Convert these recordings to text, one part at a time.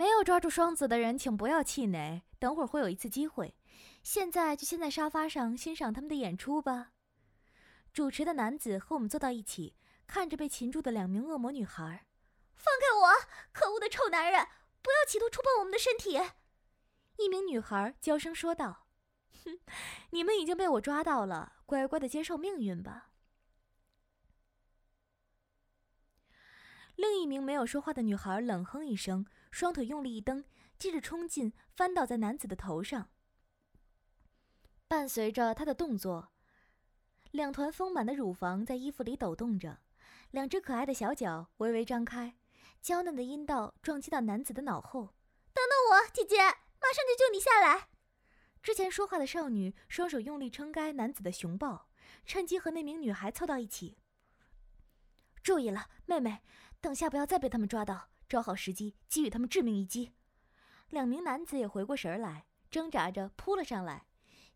没有抓住双子的人，请不要气馁，等会儿会有一次机会。现在就先在沙发上欣赏他们的演出吧。主持的男子和我们坐到一起，看着被擒住的两名恶魔女孩。放开我！可恶的臭男人！不要企图触碰我们的身体！一名女孩娇声说道：“ 哼，你们已经被我抓到了，乖乖的接受命运吧。”另一名没有说话的女孩冷哼一声，双腿用力一蹬，接着冲进，翻倒在男子的头上。伴随着她的动作，两团丰满的乳房在衣服里抖动着，两只可爱的小脚微微张开，娇嫩的阴道撞击到男子的脑后。等等我，姐姐，马上就救你下来！之前说话的少女双手用力撑开男子的熊抱，趁机和那名女孩凑到一起。注意了，妹妹。等下不要再被他们抓到，抓好时机给予他们致命一击。两名男子也回过神来，挣扎着扑了上来。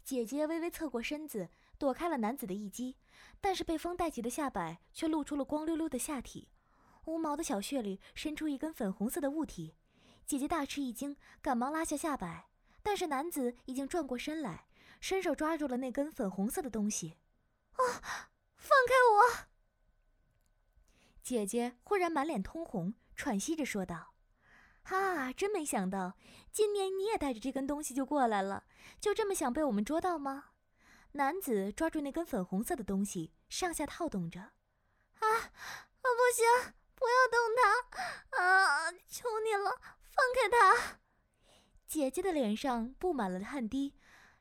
姐姐微微侧过身子，躲开了男子的一击，但是被风带起的下摆却露出了光溜溜的下体，无毛的小穴里伸出一根粉红色的物体。姐姐大吃一惊，赶忙拉下下摆，但是男子已经转过身来，伸手抓住了那根粉红色的东西。啊！放开我！姐姐忽然满脸通红，喘息着说道：“啊，真没想到，今年你也带着这根东西就过来了，就这么想被我们捉到吗？”男子抓住那根粉红色的东西，上下套动着。“啊，啊，不行，不要动它！啊，求你了，放开它！”姐姐的脸上布满了汗滴，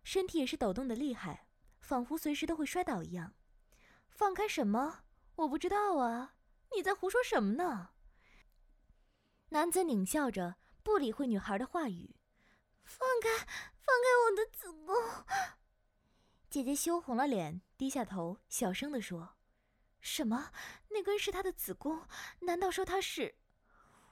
身体也是抖动的厉害，仿佛随时都会摔倒一样。放开什么？我不知道啊。你在胡说什么呢？男子狞笑着，不理会女孩的话语。放开，放开我的子宫！姐姐羞红了脸，低下头，小声的说：“什么？那根是她的子宫？难道说她是？”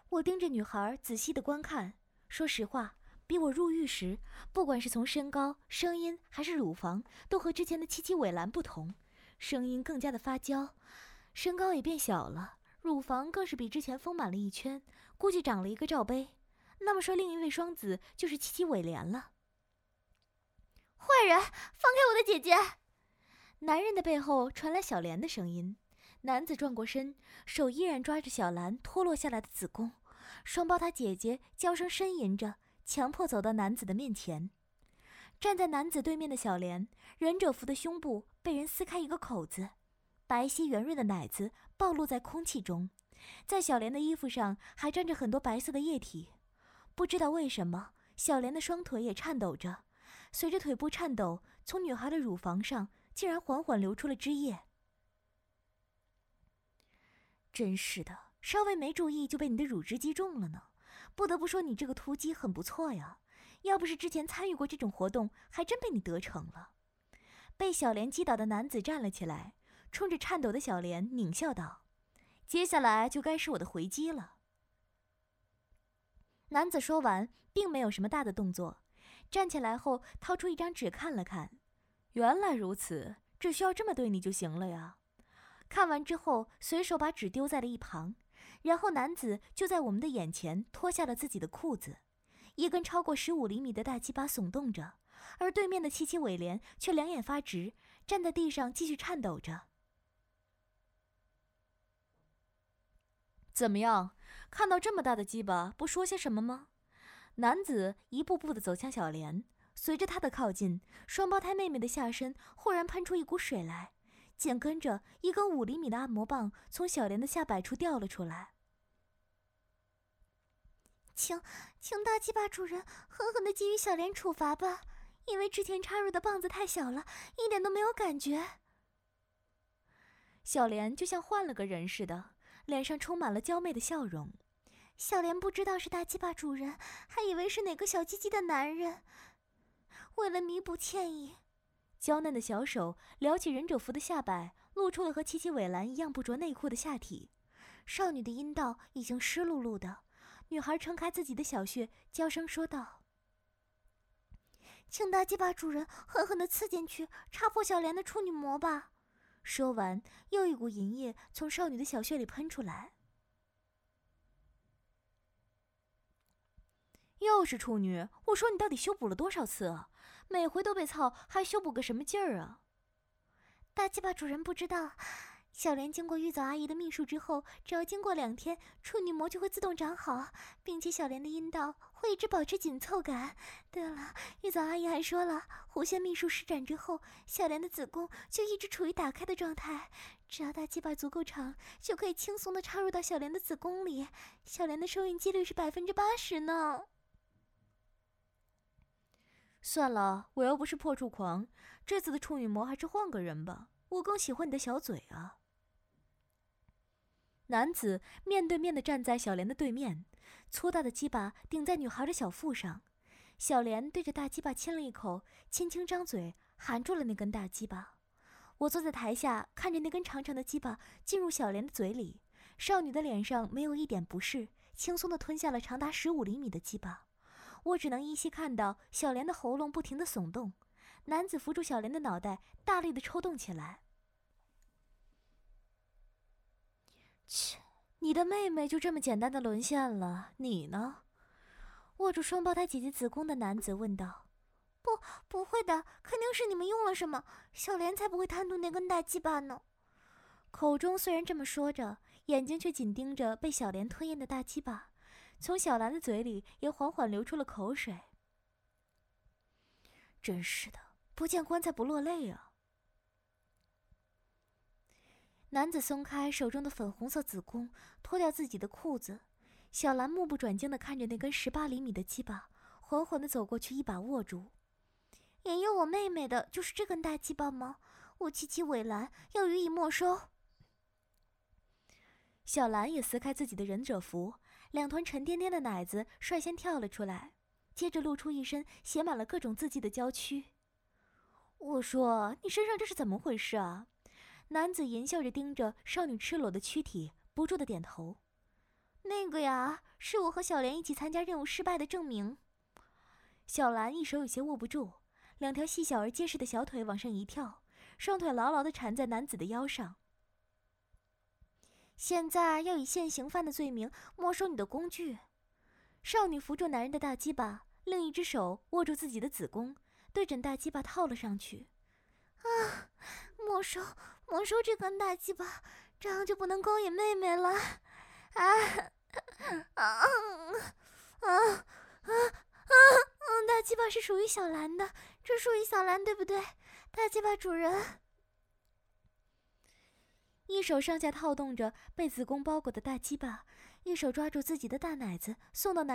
我盯着女孩仔细的观看。说实话，比我入狱时，不管是从身高、声音还是乳房，都和之前的七七尾兰不同，声音更加的发娇。身高也变小了，乳房更是比之前丰满了一圈，估计长了一个罩杯。那么说，另一位双子就是七七尾莲了。坏人，放开我的姐姐！男人的背后传来小莲的声音。男子转过身，手依然抓着小兰脱落下来的子宫，双胞胎姐姐娇声呻吟着，强迫走到男子的面前。站在男子对面的小莲，忍者服的胸部被人撕开一个口子。白皙圆润的奶子暴露在空气中，在小莲的衣服上还沾着很多白色的液体。不知道为什么，小莲的双腿也颤抖着，随着腿部颤抖，从女孩的乳房上竟然缓缓流出了汁液。真是的，稍微没注意就被你的乳汁击中了呢。不得不说，你这个突击很不错呀。要不是之前参与过这种活动，还真被你得逞了。被小莲击倒的男子站了起来。冲着颤抖的小莲狞笑道：“接下来就该是我的回击了。”男子说完，并没有什么大的动作，站起来后掏出一张纸看了看，原来如此，只需要这么对你就行了呀。看完之后，随手把纸丢在了一旁，然后男子就在我们的眼前脱下了自己的裤子，一根超过十五厘米的大鸡巴耸动着，而对面的七七尾莲却两眼发直，站在地上继续颤抖着。怎么样？看到这么大的鸡巴，不说些什么吗？男子一步步的走向小莲，随着他的靠近，双胞胎妹妹的下身忽然喷出一股水来，紧跟着一根五厘米的按摩棒从小莲的下摆处掉了出来。请，请大鸡巴主人狠狠的给予小莲处罚吧，因为之前插入的棒子太小了，一点都没有感觉。小莲就像换了个人似的。脸上充满了娇媚的笑容，小莲不知道是大鸡巴主人，还以为是哪个小鸡鸡的男人。为了弥补歉意，娇嫩的小手撩起忍者服的下摆，露出了和七七尾兰一样不着内裤的下体。少女的阴道已经湿漉漉的，女孩撑开自己的小穴，娇声说道：“请大鸡巴主人狠狠地刺进去，插破小莲的处女膜吧。”说完，又一股银液从少女的小穴里喷出来。又是处女，我说你到底修补了多少次啊？每回都被操，还修补个什么劲儿啊？大鸡巴主人不知道。小莲经过玉藻阿姨的秘术之后，只要经过两天，处女膜就会自动长好，并且小莲的阴道会一直保持紧凑感。对了，玉藻阿姨还说了，弧线秘术施展之后，小莲的子宫就一直处于打开的状态，只要大鸡巴足够长，就可以轻松的插入到小莲的子宫里，小莲的受孕几率是百分之八十呢。算了，我又不是破处狂，这次的处女膜还是换个人吧，我更喜欢你的小嘴啊。男子面对面的站在小莲的对面，粗大的鸡巴顶在女孩的小腹上。小莲对着大鸡巴亲了一口，轻轻张嘴含住了那根大鸡巴。我坐在台下，看着那根长长的鸡巴进入小莲的嘴里。少女的脸上没有一点不适，轻松的吞下了长达十五厘米的鸡巴。我只能依稀看到小莲的喉咙不停的耸动。男子扶住小莲的脑袋，大力的抽动起来。切，你的妹妹就这么简单的沦陷了？你呢？握住双胞胎姐姐子宫的男子问道。不，不会的，肯定是你们用了什么。小莲才不会贪图那根大鸡巴呢。口中虽然这么说着，眼睛却紧盯着被小莲吞咽的大鸡巴，从小兰的嘴里也缓缓流出了口水。真是的，不见棺材不落泪啊。男子松开手中的粉红色子宫，脱掉自己的裤子。小兰目不转睛地看着那根十八厘米的鸡巴，缓缓地走过去，一把握住。引诱我妹妹的就是这根大鸡巴吗？我七七尾兰要予以没收。小兰也撕开自己的忍者服，两团沉甸甸的奶子率先跳了出来，接着露出一身写满了各种字迹的娇躯。我说：“你身上这是怎么回事啊？”男子淫笑着盯着少女赤裸的躯体，不住的点头。那个呀，是我和小莲一起参加任务失败的证明。小兰一手有些握不住，两条细小而结实的小腿往上一跳，双腿牢牢的缠在男子的腰上。现在要以现行犯的罪名没收你的工具。少女扶住男人的大鸡巴，另一只手握住自己的子宫，对准大鸡巴套了上去。啊，没收！没收这根大鸡巴，这样就不能勾引妹妹了。啊啊啊啊啊！大鸡巴是属于小兰的，这属于小兰，对不对？大鸡巴主人，一手上下套动着被子宫包裹的大鸡巴，一手抓住自己的大奶子，送到男。